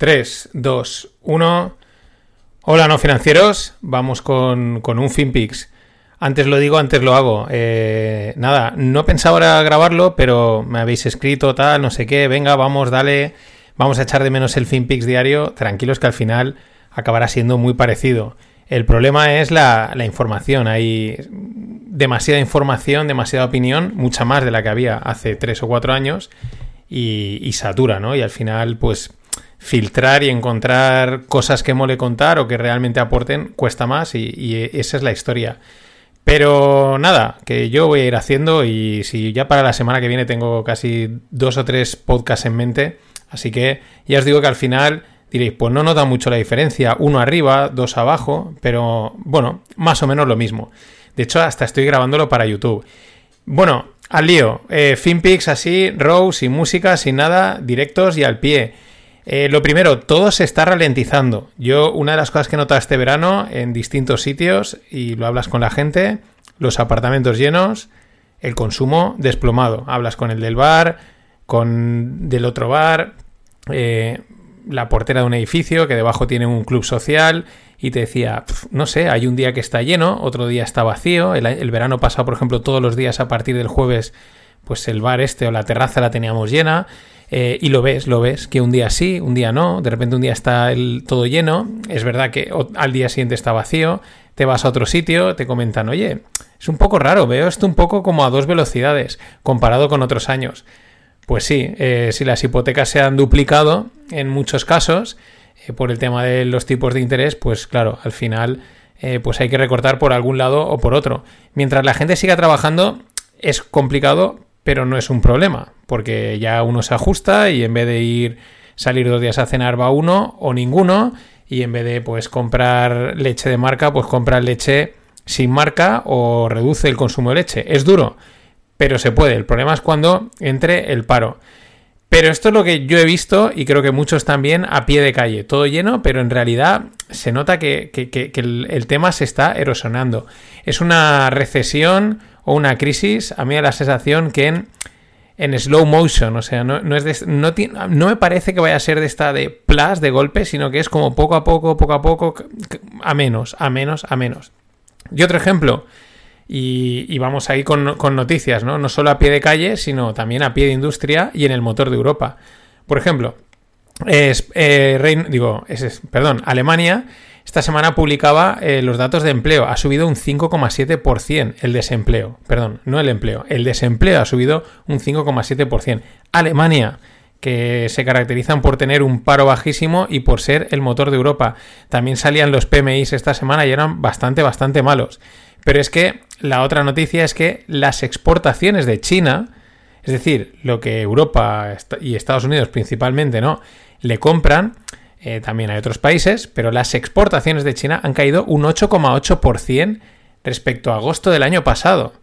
3, 2, 1. Hola, no financieros. Vamos con, con un FinPix. Antes lo digo, antes lo hago. Eh, nada, no pensaba ahora grabarlo, pero me habéis escrito tal, no sé qué. Venga, vamos, dale. Vamos a echar de menos el FinPix diario. Tranquilos que al final acabará siendo muy parecido. El problema es la, la información. Hay demasiada información, demasiada opinión, mucha más de la que había hace tres o cuatro años y, satura, ¿no? Y al final, pues filtrar y encontrar cosas que mole contar o que realmente aporten cuesta más y, esa es la historia. Pero nada, que yo voy a ir haciendo y si ya para la semana que viene tengo casi dos o tres podcasts en mente, así que ya os digo que al final diréis, pues no nota mucho la diferencia, uno arriba, dos abajo, pero bueno, más o menos lo mismo. De hecho, hasta estoy grabándolo para YouTube. Bueno, al lío. Eh, FinPix así, row, sin música, sin nada, directos y al pie. Eh, lo primero, todo se está ralentizando. Yo, una de las cosas que he notado este verano en distintos sitios, y lo hablas con la gente, los apartamentos llenos, el consumo desplomado. Hablas con el del bar, con del otro bar, eh, la portera de un edificio que debajo tiene un club social y te decía, no sé, hay un día que está lleno, otro día está vacío, el, verano pasado, por ejemplo, todos los días a partir del jueves, pues el bar este o la terraza la teníamos llena. Eh, y lo ves, lo ves, que un día sí, un día no, de repente un día está el, todo lleno, es verdad que al día siguiente está vacío, te vas a otro sitio, te comentan, oye, es un poco raro, veo esto un poco como a dos velocidades comparado con otros años. Pues sí, eh, si las hipotecas se han duplicado en muchos casos eh, por el tema de los tipos de interés, pues claro, al final pues hay que recortar por algún lado o por otro. Mientras la gente siga trabajando es complicado, pero no es un problema, porque ya uno se ajusta y en vez de ir salir dos días a cenar va uno o ninguno y en vez de pues comprar leche de marca, pues compra leche sin marca o reduce el consumo de leche. Es duro, pero se puede. El problema es cuando entre el paro. Pero esto es lo que yo he visto y creo que muchos también a pie de calle, todo lleno, pero en realidad se nota que, el, tema se está erosionando. Es una recesión o una crisis, a mí da la sensación que en, slow motion, o sea, no, es no, no, me parece que vaya a ser de esta de plus, de golpe, sino que es como poco a poco, poco a poco, a menos, a menos, a menos. Y otro ejemplo, y, vamos ahí con, noticias, ¿no? No solo a pie de calle, sino también a pie de industria y en el motor de Europa. Por ejemplo, es, eh, digo, perdón, Alemania esta semana publicaba eh, los datos de empleo. Ha subido un 5,7% el desempleo. Perdón, no el empleo. El desempleo ha subido un 5,7%. Alemania, que se caracterizan por tener un paro bajísimo y por ser el motor de Europa. También salían los PMIs esta semana y eran bastante, bastante malos. Pero es que la otra noticia es que las exportaciones de China, es decir, lo que Europa y Estados Unidos principalmente, ¿no? Le compran, eh, también hay otros países, pero las exportaciones de China han caído un 8,8% respecto a agosto del año pasado.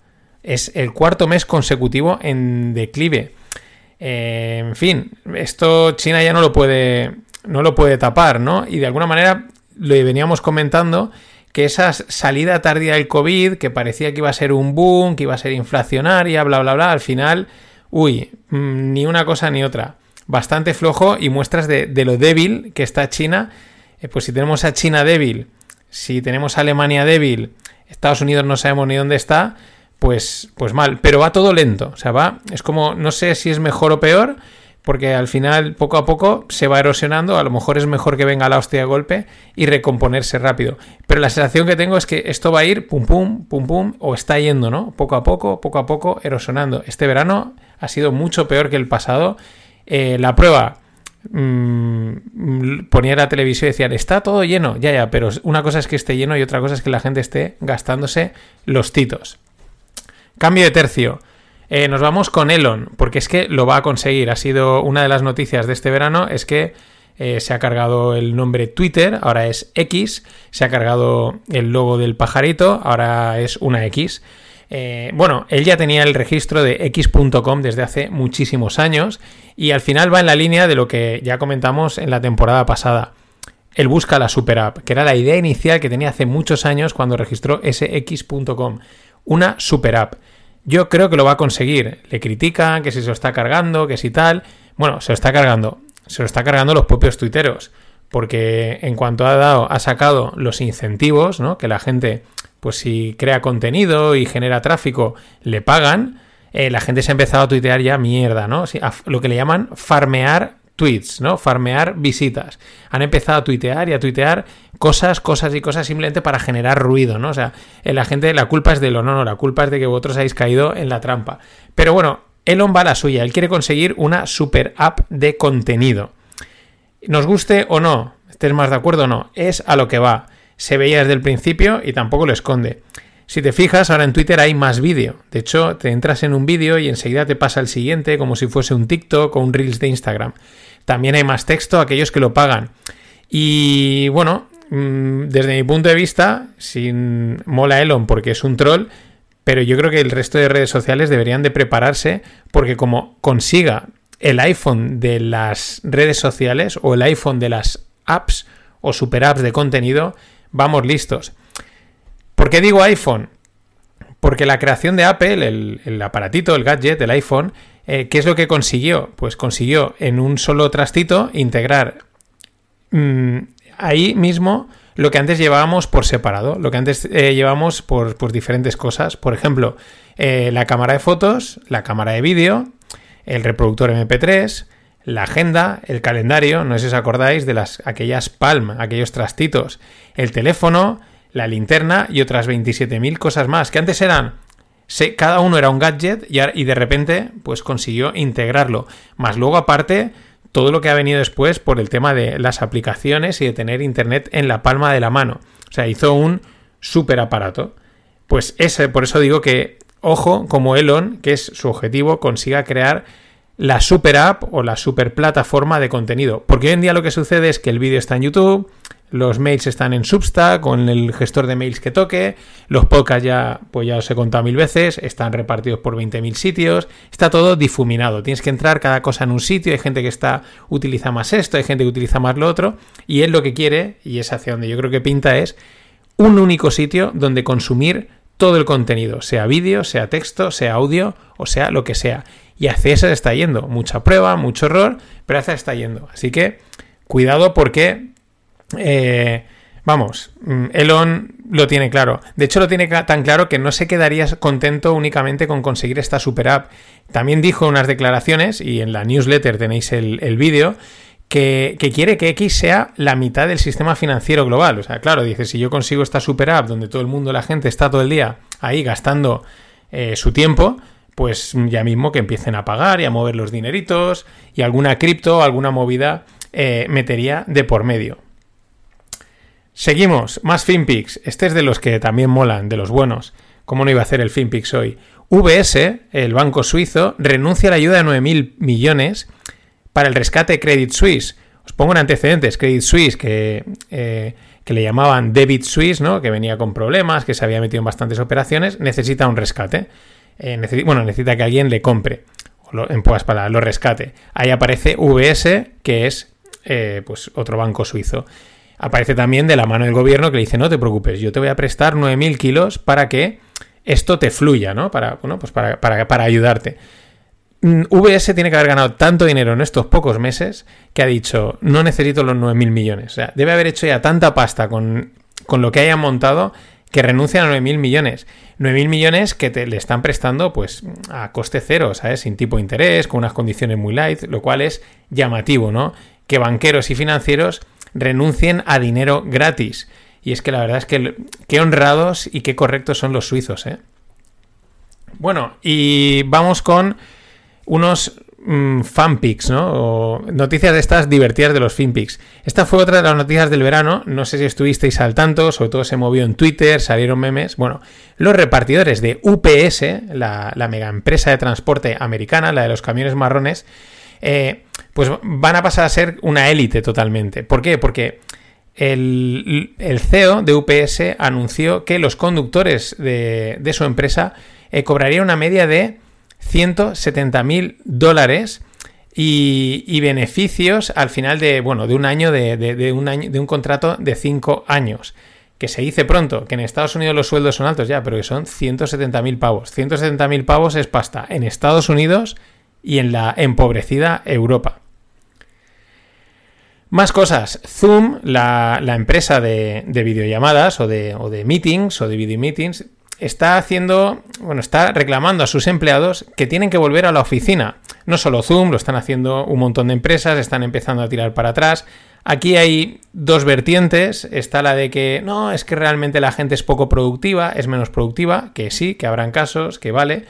Es el cuarto mes consecutivo en declive. Eh, en fin, esto China ya no lo puede, no lo puede tapar, ¿no? Y de alguna manera lo veníamos comentando que esa salida tardía del COVID, que parecía que iba a ser un boom, que iba a ser inflacionaria, bla, bla, bla, al final, uy, mm, ni una cosa ni otra. Bastante flojo y muestras de, lo débil que está China. Eh, pues si tenemos a China débil, si tenemos a Alemania débil, Estados Unidos no sabemos ni dónde está, pues, pues mal. Pero va todo lento. O sea, va, es como, no sé si es mejor o peor, porque al final poco a poco se va erosionando, a lo mejor es mejor que venga la hostia de golpe y recomponerse rápido. Pero la sensación que tengo es que esto va a ir pum pum, pum pum, o está yendo, ¿no? Poco a poco, poco a poco, erosionando. Este verano ha sido mucho peor que el pasado. Eh, la prueba, mmm, ponía la televisión y decían, está todo lleno, ya, ya, pero una cosa es que esté lleno y otra cosa es que la gente esté gastándose los titos. Cambio de tercio. Eh, nos vamos con Elon, porque es que lo va a conseguir. Ha sido una de las noticias de este verano, es que eh, se ha cargado el nombre Twitter, ahora es X, se ha cargado el logo del pajarito, ahora es una X. Eh, bueno, él ya tenía el registro de x.com desde hace muchísimos años y al final va en la línea de lo que ya comentamos en la temporada pasada. Él busca la super app, que era la idea inicial que tenía hace muchos años cuando registró ese x.com. Una super app. Yo creo que lo va a conseguir. Le critican que si se lo está cargando, que si tal. Bueno, se lo está cargando. se lo está cargando los propios tuiteros. Porque en cuanto ha dado, ha sacado los incentivos, ¿no? Que la gente, pues si crea contenido y genera tráfico, le pagan. Eh, la gente se ha empezado a tuitear ya mierda, ¿no? lo que le llaman farmear tweets, ¿no? Farmear visitas. Han empezado a tuitear y a tuitear cosas, cosas y cosas simplemente para generar ruido, ¿no? O sea, eh, la gente, la culpa es de lo no, no, la culpa es de que vosotros habéis caído en la trampa. Pero bueno, Elon va a la suya, él quiere conseguir una super app de contenido. Nos guste o no, estés más de acuerdo o no, es a lo que va. Se veía desde el principio y tampoco lo esconde. Si te fijas, ahora en Twitter hay más vídeo. De hecho, te entras en un vídeo y enseguida te pasa el siguiente, como si fuese un TikTok o un Reels de Instagram. También hay más texto, aquellos que lo pagan. Y bueno, mm, desde mi punto de vista, sin mola Elon porque es un troll, pero yo creo que el resto de redes sociales deberían de prepararse porque como consiga el iPhone de las redes sociales o el iPhone de las apps o super apps de contenido, vamos listos. ¿Por qué digo iPhone? Porque la creación de Apple, el, aparatito, el gadget, el iPhone, eh, ¿qué es lo que consiguió? Pues consiguió en un solo trastito integrar mm, ahí mismo lo que antes llevábamos por separado, lo que antes eh, llevábamos por, diferentes cosas. Por ejemplo, eh, la cámara de fotos, la cámara de vídeo, el reproductor MP3, la agenda, el calendario, no sé si os acordáis de las, aquellas Palm, aquellos trastitos, el teléfono, la linterna y otras 27.000 cosas más, que antes eran cada uno era un gadget y, y, de repente pues consiguió integrarlo. Más luego aparte todo lo que ha venido después por el tema de las aplicaciones y de tener internet en la palma de la mano. O sea, hizo un super aparato. Pues ese, por eso digo que, ojo, como Elon, que es su objetivo, consiga crear la super app o la super plataforma de contenido. Porque hoy en día lo que sucede es que el vídeo está en YouTube, los mails están en Substack con el gestor de mails que toque, los podcasts ya, pues ya os he contado mil veces, están repartidos por 20.000 sitios, está todo difuminado, tienes que entrar cada cosa en un sitio, hay gente que está utiliza más esto, hay gente que utiliza más lo otro, y él lo que quiere, y es hacia donde yo creo que pinta, es un único sitio donde consumir todo el contenido, sea vídeo, sea texto, sea audio o sea lo que sea. Y hacia eso está yendo. Mucha prueba, mucho error, pero hacia está yendo. Así que cuidado porque eh, vamos, mm, Elon lo tiene claro. De hecho, lo tiene tan claro que no se quedaría contento únicamente con conseguir esta super app. También dijo unas declaraciones, y en la newsletter tenéis el, vídeo, que, quiere que X sea la mitad del sistema financiero global. O sea, claro, dice, si yo consigo esta super app donde todo el mundo, la gente está todo el día ahí gastando eh, su tiempo, pues ya mismo que empiecen a pagar y a mover los dineritos y alguna cripto, alguna movida eh, metería de por medio. Seguimos, más FinPix. Este es de los que también molan, de los buenos. ¿Cómo no iba a hacer el FinPix hoy? VS, el banco suizo, renuncia a la ayuda de 9.000 millones para el rescate Credit Suisse. Os pongo en antecedentes. Credit Suisse, que, eh, que le llamaban Debit Suisse, ¿no? que venía con problemas, que se había metido en bastantes operaciones, necesita un rescate. Eh, bueno, necesita que alguien le compre. O en pocas palabras, lo rescate. Ahí aparece VS, que es eh, pues otro banco suizo aparece también de la mano del gobierno que le dice, no te preocupes, yo te voy a prestar 9.000 kilos para que esto te fluya, ¿no? Para, bueno, pues para, para, ayudarte. Mm, VS tiene que haber ganado tanto dinero en estos pocos meses que ha dicho, no necesito los 9.000 millones. O sea, debe haber hecho ya tanta pasta con, con lo que hayan montado que renuncian a 9.000 millones. 9.000 millones que te, le están prestando pues a coste cero, ¿sabes? Sin tipo de interés, con unas condiciones muy light, lo cual es llamativo, ¿no? Que banqueros y financieros renuncien a dinero gratis. Y es que la verdad es que qué honrados y qué correctos son los suizos, ¿eh? Bueno, y vamos con unos mm, fanpics, ¿no? Noticias de estas divertidas de los fanpics. Esta fue otra de las noticias del verano. No sé si estuvisteis al tanto, sobre todo se movió en Twitter, salieron memes. Bueno, los repartidores de UPS, la, la mega empresa de transporte americana, la de los camiones marrones, eh, pues van a pasar a ser una élite totalmente. ¿Por qué? Porque el, CEO de UPS anunció que los conductores de, su empresa eh, cobrarían una media de 170 mil dólares y, beneficios al final de, bueno, de un año de, un año de un contrato de 5 años. Que se dice pronto, que en Estados Unidos los sueldos son altos ya, pero que son 170 mil pavos. 170 mil pavos es pasta en Estados Unidos y en la empobrecida Europa. Más cosas. Zoom, la, empresa de, videollamadas o de, o de meetings o de video meetings, está haciendo, bueno, está reclamando a sus empleados que tienen que volver a la oficina. No solo Zoom, lo están haciendo un montón de empresas, están empezando a tirar para atrás. Aquí hay dos vertientes. Está la de que no, es que realmente la gente es poco productiva, es menos productiva, que sí, que habrán casos, que vale.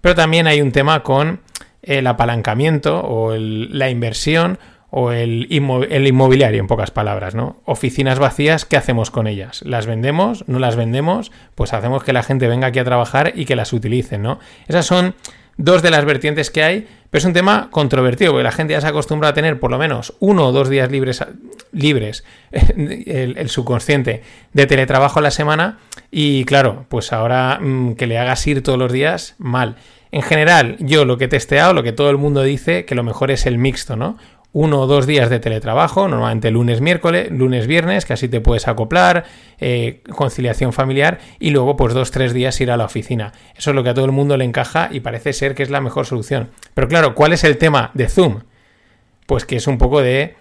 Pero también hay un tema con el apalancamiento o la inversión o el, el, inmobiliario, en pocas palabras, ¿no? Oficinas vacías, ¿qué hacemos con ellas? ¿Las vendemos? ¿No las vendemos? Pues hacemos que la gente venga aquí a trabajar y que las utilicen, ¿no? Esas son dos de las vertientes que hay, pero es un tema controvertido, porque la gente ya se acostumbra a tener por lo menos uno o dos días libres, libres el, subconsciente, de teletrabajo a la semana, y claro, pues ahora mm, que le hagas ir todos los días, mal. En general, yo lo que he testeado, lo que todo el mundo dice, que lo mejor es el mixto, ¿no? uno o dos días de teletrabajo, normalmente lunes, miércoles, lunes, viernes, que así te puedes acoplar, eh, conciliación familiar y luego pues dos, tres días ir a la oficina. Eso es lo que a todo el mundo le encaja y parece ser que es la mejor solución. Pero claro, ¿cuál es el tema de Zoom? Pues que es un poco de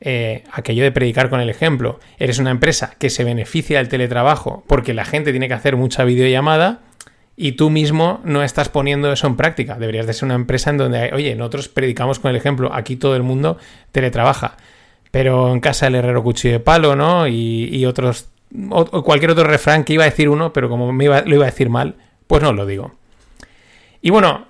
eh, aquello de predicar con el ejemplo. Eres una empresa que se beneficia del teletrabajo porque la gente tiene que hacer mucha videollamada y tú mismo no estás poniendo eso en práctica. Deberías de ser una empresa en donde, oye, nosotros predicamos con el ejemplo, aquí todo el mundo teletrabaja, pero en casa el herrero cuchillo de palo, ¿no? Y, otros, o, cualquier otro refrán que iba a decir uno, pero como me iba, lo iba a decir mal, pues no lo digo. Y bueno,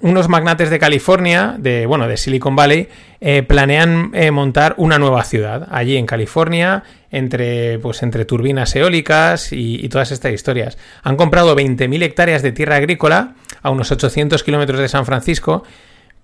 unos magnates de California, de, bueno, de Silicon Valley, eh, planean eh, montar una nueva ciudad allí en California, entre, pues, entre turbinas eólicas y, todas estas historias. Han comprado 20.000 hectáreas de tierra agrícola a unos 800 kilómetros de San Francisco,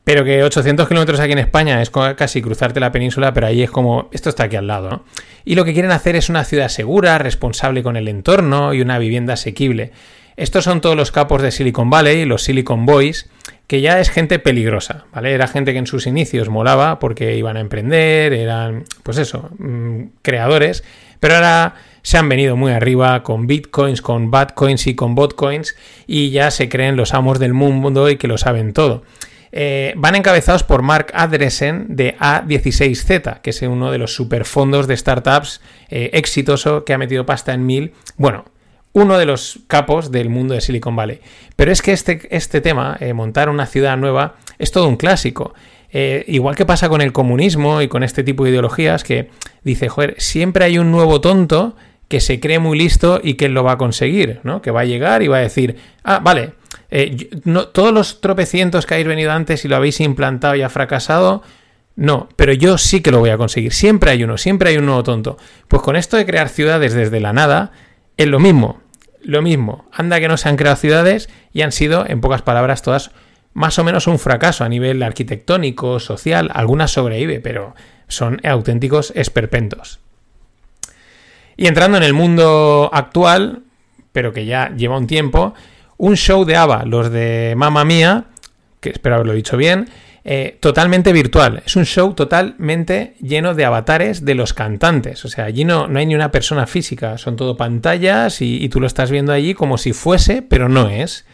pero que 800 kilómetros aquí en España es casi cruzarte la península, pero ahí es como, esto está aquí al lado, Y lo que quieren hacer es una ciudad segura, responsable con el entorno y una vivienda asequible. Estos son todos los capos de Silicon Valley, los Silicon Boys, que ya es gente peligrosa, ¿vale? Era gente que en sus inicios molaba porque iban a emprender, eran, pues eso, mm, creadores, pero ahora se han venido muy arriba con bitcoins, con badcoins y con botcoins y ya se creen los amos del mundo y que lo saben todo. Eh, van encabezados por Mark Adresen de A16Z, que es uno de los superfondos de startups eh, exitoso que ha metido pasta en mil. Bueno, uno de los capos del mundo de Silicon Valley. Pero es que este, este tema, eh, montar una ciudad nueva, es todo un clásico. Eh, igual que pasa con el comunismo y con este tipo de ideologías, que dice, joder, siempre hay un nuevo tonto que se cree muy listo y que lo va a conseguir, ¿no? Que va a llegar y va a decir, ah, vale, eh, no, todos los tropecientos que habéis venido antes y lo habéis implantado y ha fracasado, no, pero yo sí que lo voy a conseguir. Siempre hay uno, siempre hay un nuevo tonto. Pues con esto de crear ciudades desde la nada, es lo mismo lo mismo. Anda que no se han creado ciudades y han sido, en pocas palabras, todas más o menos un fracaso a nivel arquitectónico, social. Algunas sobrevive, pero son auténticos esperpentos. Y entrando en el mundo actual, pero que ya lleva un tiempo, un show de ABBA, los de Mamma Mía, que espero haberlo dicho bien, eh, totalmente virtual. Es un show totalmente lleno de avatares de los cantantes. O sea, allí no, no hay ni una persona física, son todo pantallas y, tú lo estás viendo allí como si fuese, pero no es.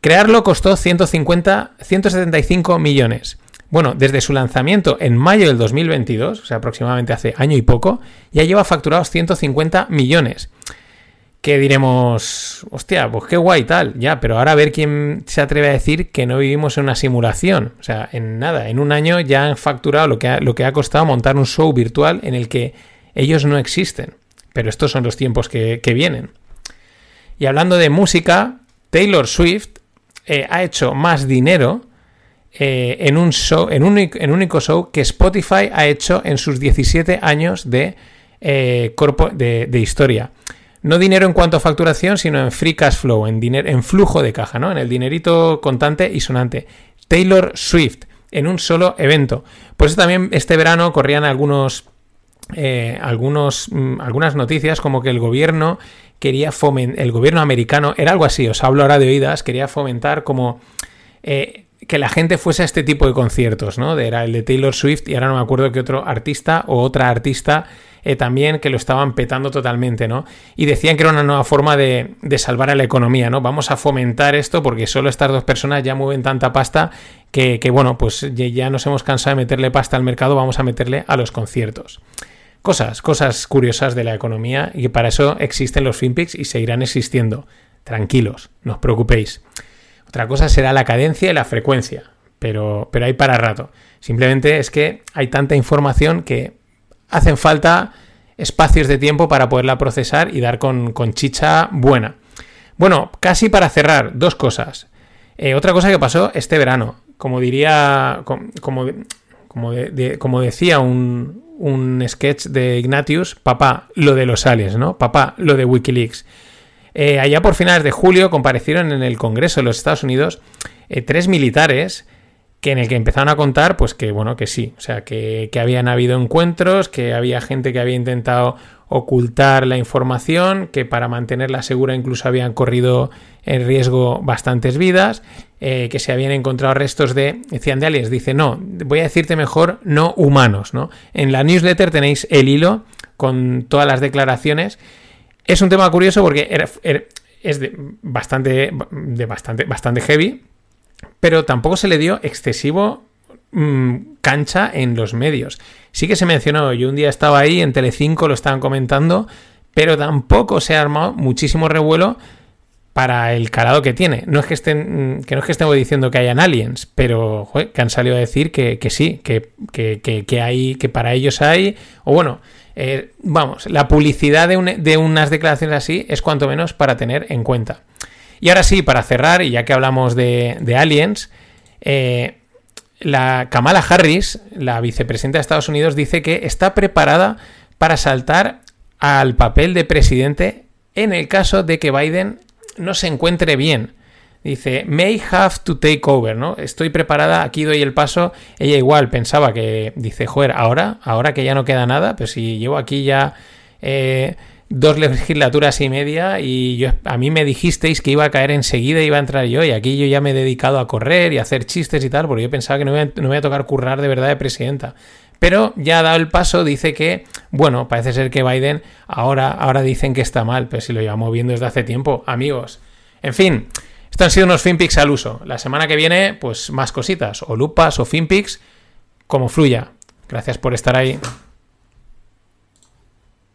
Crearlo costó 150, 175 millones. Bueno, desde su lanzamiento en mayo del 2022, o sea, aproximadamente hace año y poco, ya lleva facturados 150 millones que diremos, hostia, pues qué guay tal, ya, pero ahora a ver quién se atreve a decir que no vivimos en una simulación. O sea, en nada, en un año ya han facturado lo que ha, lo que ha costado montar un show virtual en el que ellos no existen. Pero estos son los tiempos que, vienen. Y hablando de música, Taylor Swift eh, ha hecho más dinero eh, en un show, en un, único show que Spotify ha hecho en sus 17 años eh, de, de historia no dinero en cuanto a facturación, sino en free cash flow, en, en flujo de caja, ¿no? En el dinerito contante y sonante. Taylor Swift, en un solo evento. Por eso también este verano corrían algunos, eh, algunos, mm, algunas noticias como que el gobierno quería fomentar, el gobierno americano, era algo así, os hablo ahora de oídas, quería fomentar como... Eh, que la gente fuese a este tipo de conciertos, ¿no? Era el de Taylor Swift y ahora no me acuerdo qué otro artista o otra artista eh, también que lo estaban petando totalmente, ¿no? Y decían que era una nueva forma de, salvar a la economía, ¿no? Vamos a fomentar esto porque solo estas dos personas ya mueven tanta pasta que, bueno, pues ya nos hemos cansado de meterle pasta al mercado, vamos a meterle a los conciertos. Cosas, cosas curiosas de la economía y para eso existen los FinPix y seguirán existiendo. Tranquilos, no os preocupéis. Otra cosa será la cadencia y la frecuencia, pero, pero hay para rato. Simplemente es que hay tanta información que hacen falta espacios de tiempo para poderla procesar y dar con, chicha buena. Bueno, casi para cerrar, dos cosas. Eh, otra cosa que pasó este verano, como diría, como, como, decía un, un, sketch de Ignatius, papá, lo de los aliens, ¿no? Papá, lo de Wikileaks. Eh, allá por finales de julio comparecieron en el Congreso de los Estados Unidos eh, tres militares que en el que empezaron a contar, pues que bueno, que sí, o sea, que, habían habido encuentros, que había gente que había intentado ocultar la información, que para mantenerla segura incluso habían corrido en riesgo bastantes vidas, eh, que se habían encontrado restos de, decían de aliens, dice, no, voy a decirte mejor, no humanos, ¿no? En la newsletter tenéis el hilo con todas las declaraciones. Es un tema curioso porque es de bastante, de bastante, bastante heavy, pero tampoco se le dio excesivo mm, cancha en los medios. Sí que se mencionó, yo un día estaba ahí, en Telecinco lo estaban comentando, pero tampoco se ha armado muchísimo revuelo para el calado que tiene. No es que estén, mm, que no es que estemos diciendo que hayan aliens, pero que han salido a decir que, sí, que, que, hay, que para ellos hay, o bueno, eh, vamos, la publicidad de, de, unas declaraciones así es cuanto menos para tener en cuenta. Y ahora sí, para cerrar, y ya que hablamos de, aliens, eh, la Kamala Harris, la vicepresidenta de Estados Unidos, dice que está preparada para saltar al papel de presidente en el caso de que Biden no se encuentre bien. Dice, may have to take over, ¿no? Estoy preparada, aquí doy el paso. Ella igual pensaba que, dice, joder, ahora, ahora que ya no queda nada, pero si llevo aquí ya eh, dos legislaturas y media y yo, a mí me dijisteis que iba a caer enseguida y iba a entrar yo y aquí yo ya me he dedicado a correr y a hacer chistes y tal porque yo pensaba que no me iba, a tocar currar de verdad de presidenta. Pero ya ha dado el paso, dice que, bueno, parece ser que Biden ahora, ahora dicen que está mal, pero si lo llevamos viendo desde hace tiempo, amigos. En fin, estos han sido unos FinPix al uso. La semana que viene, pues más cositas, o lupas o FinPix, como fluya. Gracias por estar ahí.